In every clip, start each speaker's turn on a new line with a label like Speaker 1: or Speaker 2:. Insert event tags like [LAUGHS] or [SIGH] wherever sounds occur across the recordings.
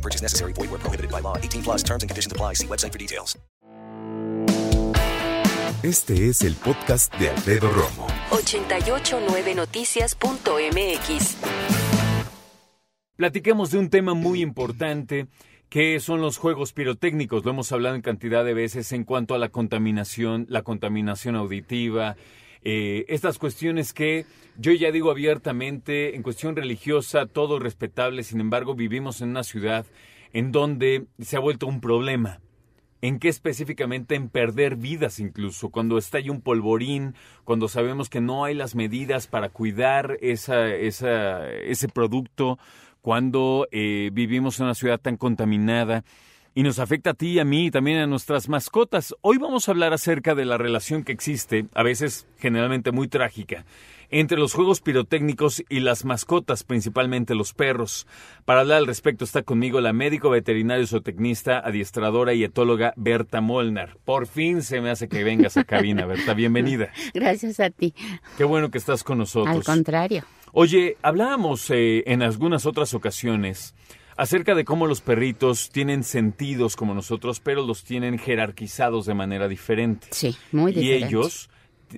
Speaker 1: No purchase necessary. Void where prohibited by law. 18 plus terms and conditions apply. See website for details.
Speaker 2: Este es el podcast de Alfredo Romo.
Speaker 3: 889noticias.mx.
Speaker 4: Platiquemos de un tema muy importante que son los juegos pirotécnicos. Lo hemos hablado en cantidad de veces en cuanto a la contaminación, la contaminación auditiva, eh, estas cuestiones que yo ya digo abiertamente, en cuestión religiosa, todo respetable, sin embargo vivimos en una ciudad en donde se ha vuelto un problema. ¿En qué específicamente? En perder vidas incluso, cuando estalla un polvorín, cuando sabemos que no hay las medidas para cuidar esa, esa, ese producto, cuando eh, vivimos en una ciudad tan contaminada y nos afecta a ti y a mí y también a nuestras mascotas. Hoy vamos a hablar acerca de la relación que existe, a veces generalmente muy trágica, entre los juegos pirotécnicos y las mascotas, principalmente los perros. Para hablar al respecto está conmigo la médico veterinario zootecnista, adiestradora y etóloga Berta Molnar. Por fin se me hace que vengas a cabina, Berta. Bienvenida. [LAUGHS]
Speaker 5: Gracias a ti.
Speaker 4: Qué bueno que estás con nosotros.
Speaker 5: Al contrario.
Speaker 4: Oye, hablábamos eh, en algunas otras ocasiones acerca de cómo los perritos tienen sentidos como nosotros, pero los tienen jerarquizados de manera diferente.
Speaker 5: Sí, muy
Speaker 4: Y
Speaker 5: diferente.
Speaker 4: ellos,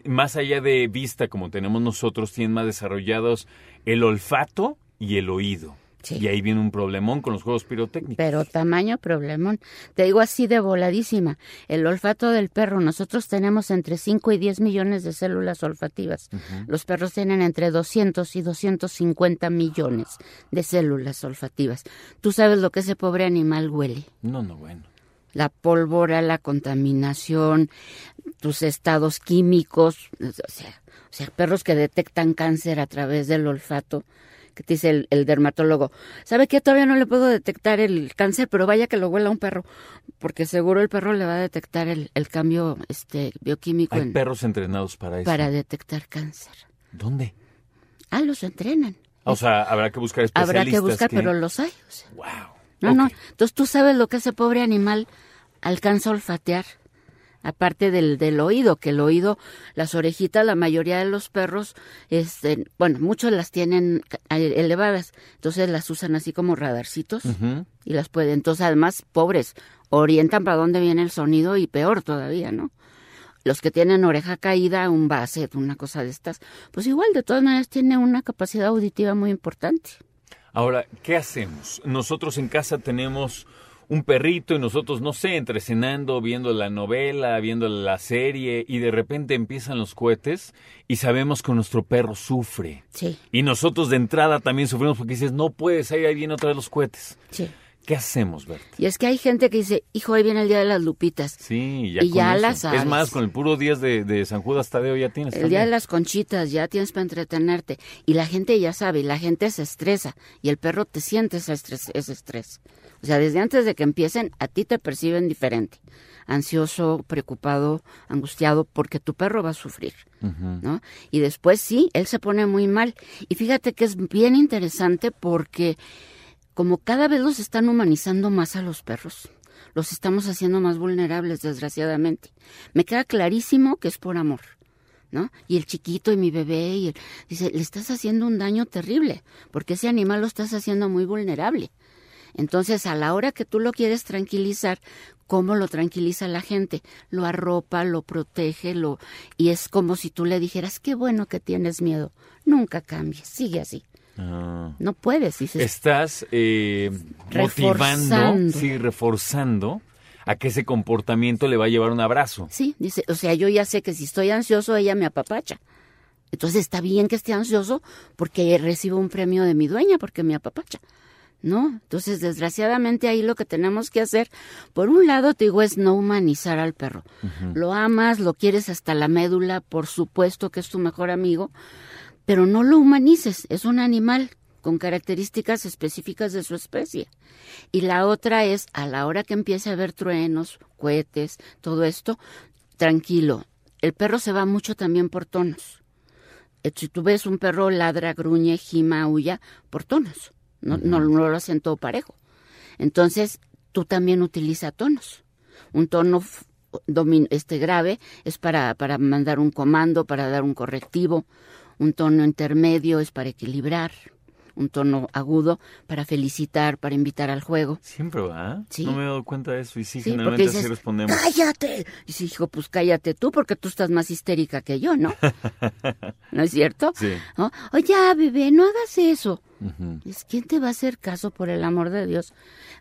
Speaker 4: más allá de vista como tenemos nosotros, tienen más desarrollados el olfato y el oído.
Speaker 5: Sí.
Speaker 4: Y ahí viene un problemón con los juegos pirotécnicos.
Speaker 5: Pero tamaño problemón. Te digo así de voladísima. El olfato del perro, nosotros tenemos entre 5 y 10 millones de células olfativas. Los perros tienen entre 200 y 250 millones de células olfativas. Tú sabes lo que ese pobre animal huele.
Speaker 4: No, no, bueno.
Speaker 5: La pólvora, la contaminación, tus estados químicos, o sea, o sea, perros que detectan cáncer a través del olfato que te dice el, el dermatólogo, ¿sabe qué? Todavía no le puedo detectar el cáncer, pero vaya que lo huela un perro, porque seguro el perro le va a detectar el, el cambio este bioquímico
Speaker 4: Hay
Speaker 5: en-
Speaker 4: perros entrenados para eso.
Speaker 5: para detectar cáncer.
Speaker 4: ¿Dónde?
Speaker 5: Ah, los entrenan.
Speaker 4: O sea, habrá que buscar especialistas.
Speaker 5: Habrá que buscar, pero los hay. o sea.
Speaker 4: Wow.
Speaker 5: No, no. Entonces tú sabes lo que ese pobre animal alcanza a olfatear. Aparte del, del oído, que el oído, las orejitas, la mayoría de los perros, este, bueno, muchos las tienen ca- elevadas, entonces las usan así como radarcitos y las pueden. Entonces, además, pobres, orientan para dónde viene el sonido y peor todavía, ¿no? Los que tienen oreja caída, un basset, una cosa de estas, pues igual, de todas maneras, tiene una capacidad auditiva muy importante.
Speaker 4: Ahora, ¿qué hacemos? Nosotros en casa tenemos un perrito y nosotros, no sé, entre cenando, viendo la novela, viendo la serie y de repente empiezan los cohetes y sabemos que nuestro perro sufre.
Speaker 5: Sí,
Speaker 4: Y nosotros de entrada también sufrimos porque dices, no puedes, ahí, ahí vienen otra vez los cohetes.
Speaker 5: sí.
Speaker 4: ¿Qué hacemos, Bert?
Speaker 5: Y es que hay gente que dice, hijo, ahí viene el día de las lupitas.
Speaker 4: Sí, ya
Speaker 5: Y
Speaker 4: con
Speaker 5: ya
Speaker 4: eso.
Speaker 5: la
Speaker 4: Es
Speaker 5: sabes.
Speaker 4: más, con el puro días de, de San Judas Tadeo ya tienes.
Speaker 5: El día de las conchitas, ya tienes para entretenerte. Y la gente ya sabe, y la gente se estresa. Y el perro te siente ese estrés, ese estrés. O sea, desde antes de que empiecen, a ti te perciben diferente. Ansioso, preocupado, angustiado, porque tu perro va a sufrir. ¿no? Y después sí, él se pone muy mal. Y fíjate que es bien interesante porque como cada vez los están humanizando más a los perros, los estamos haciendo más vulnerables, desgraciadamente. Me queda clarísimo que es por amor. ¿No? Y el chiquito y mi bebé, y el- dice, le estás haciendo un daño terrible, porque ese animal lo estás haciendo muy vulnerable. Entonces, a la hora que tú lo quieres tranquilizar, ¿cómo lo tranquiliza la gente? Lo arropa, lo protege, lo y es como si tú le dijeras, qué bueno que tienes miedo, nunca cambies, sigue así.
Speaker 4: Ah.
Speaker 5: No puedes, dices,
Speaker 4: Estás eh, motivando, sí, reforzando a que ese comportamiento le va a llevar un abrazo.
Speaker 5: Sí, dice, o sea, yo ya sé que si estoy ansioso, ella me apapacha. Entonces está bien que esté ansioso porque recibo un premio de mi dueña porque me apapacha. ¿No? Entonces, desgraciadamente ahí lo que tenemos que hacer, por un lado, te digo, es no humanizar al perro. Lo amas, lo quieres hasta la médula, por supuesto que es tu mejor amigo, pero no lo humanices, es un animal con características específicas de su especie. Y la otra es, a la hora que empiece a haber truenos, cohetes, todo esto, tranquilo. El perro se va mucho también por tonos. Eh, Si tú ves un perro ladra, gruñe, gima, huya, por tonos. No, no, no lo hacen todo parejo. Entonces, tú también utiliza tonos. Un tono este grave es para, para mandar un comando, para dar un correctivo. Un tono intermedio es para equilibrar. Un tono agudo para felicitar, para invitar al juego.
Speaker 4: Siempre, ¿verdad?
Speaker 5: Sí.
Speaker 4: No me he dado cuenta de eso y sí,
Speaker 5: Sí,
Speaker 4: generalmente así
Speaker 5: dices,
Speaker 4: respondemos.
Speaker 5: ¡cállate! Y sí, hijo, pues cállate tú porque tú estás más histérica que yo, ¿no? [LAUGHS] ¿No es cierto?
Speaker 4: Sí.
Speaker 5: ¿No? Oye, bebé, no hagas eso.
Speaker 4: Ujú.
Speaker 5: Es quién te va a hacer caso por el amor de Dios.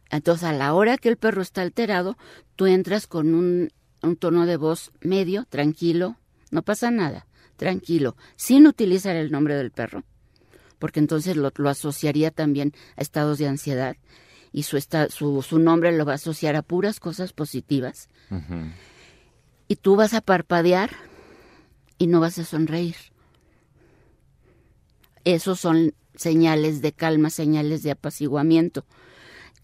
Speaker 5: Entonces, a la hora que el perro está alterado, tú entras con un, un tono de voz medio, tranquilo, no pasa nada, tranquilo, sin utilizar el nombre del perro, porque entonces lo, lo asociaría también a estados de ansiedad y su, esta- su, su nombre lo va a asociar a puras cosas positivas. Y tú vas a parpadear y no vas a sonreír. Esos son señales de calma, señales de apaciguamiento,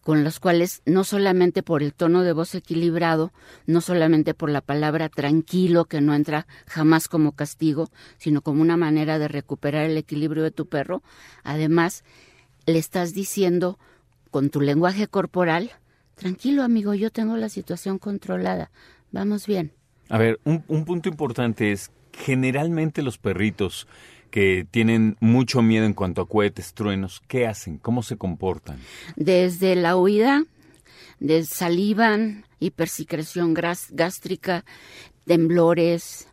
Speaker 5: con los cuales no solamente por el tono de voz equilibrado, no solamente por la palabra tranquilo, que no entra jamás como castigo, sino como una manera de recuperar el equilibrio de tu perro, además le estás diciendo con tu lenguaje corporal, tranquilo amigo, yo tengo la situación controlada, vamos bien.
Speaker 4: A ver, un, un punto importante es, generalmente los perritos que tienen mucho miedo en cuanto a cohetes, truenos, ¿qué hacen? ¿Cómo se comportan?
Speaker 5: desde la huida, de salivan, hipersecreción gástrica, temblores,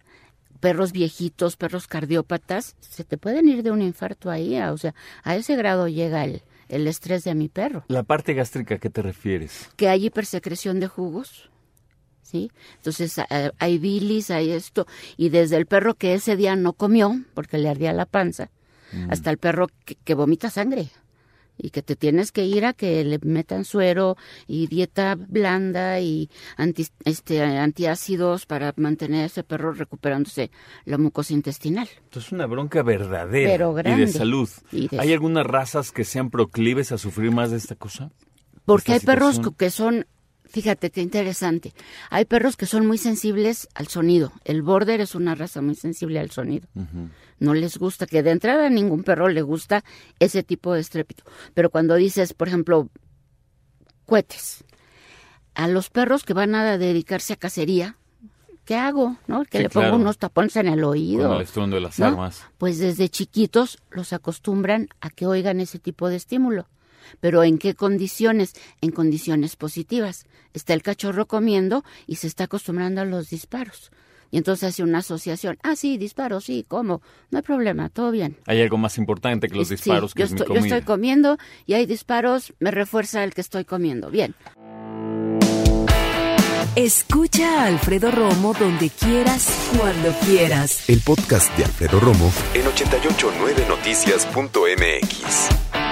Speaker 5: perros viejitos, perros cardiópatas, se te pueden ir de un infarto ahí, a- o sea, a ese grado llega el, el estrés de mi perro.
Speaker 4: La parte gástrica, ¿a qué te refieres?
Speaker 5: Que hay hipersecreción de jugos, ¿sí? Entonces hay bilis, hay esto, y desde el perro que ese día no comió, porque le ardía la panza, hasta el perro que, que vomita sangre y que te tienes que ir a que le metan suero y dieta blanda y anti, este, antiácidos para mantener a ese perro recuperándose la mucosa intestinal.
Speaker 4: Entonces, una bronca verdadera
Speaker 5: Pero
Speaker 4: y de salud.
Speaker 5: Y de-
Speaker 4: ¿Hay algunas razas que sean proclives a sufrir más de esta cosa?
Speaker 5: Porque hay perros que son, fíjate qué interesante, hay perros que son muy sensibles al sonido. El border es una raza muy sensible al sonido. No les gusta, que de entrada a ningún perro le gusta ese tipo de estrépito. Pero cuando dices, por ejemplo, cohetes, a los perros que van a dedicarse a cacería, ¿qué hago? ¿No? Que
Speaker 4: Sí,
Speaker 5: le pongo
Speaker 4: claro.
Speaker 5: unos tapones en el oído.
Speaker 4: Con el estruendo de las
Speaker 5: ¿no?
Speaker 4: armas.
Speaker 5: Pues desde chiquitos los acostumbran a que oigan ese tipo de estímulo. Pero ¿en qué condiciones? En condiciones positivas. Está el cachorro comiendo y se está acostumbrando a los disparos. Y entonces hace una asociación. Ah, sí, disparos, sí, ¿cómo? No hay problema, todo bien.
Speaker 4: Hay algo más importante que los
Speaker 5: Sí,
Speaker 4: disparos, que
Speaker 5: yo,
Speaker 4: es mi
Speaker 5: estoy, yo estoy comiendo y hay disparos, me refuerza el que estoy comiendo. Bien.
Speaker 3: Escucha a Alfredo Romo donde quieras, cuando quieras.
Speaker 2: El podcast de Alfredo Romo en 889noticias.mx.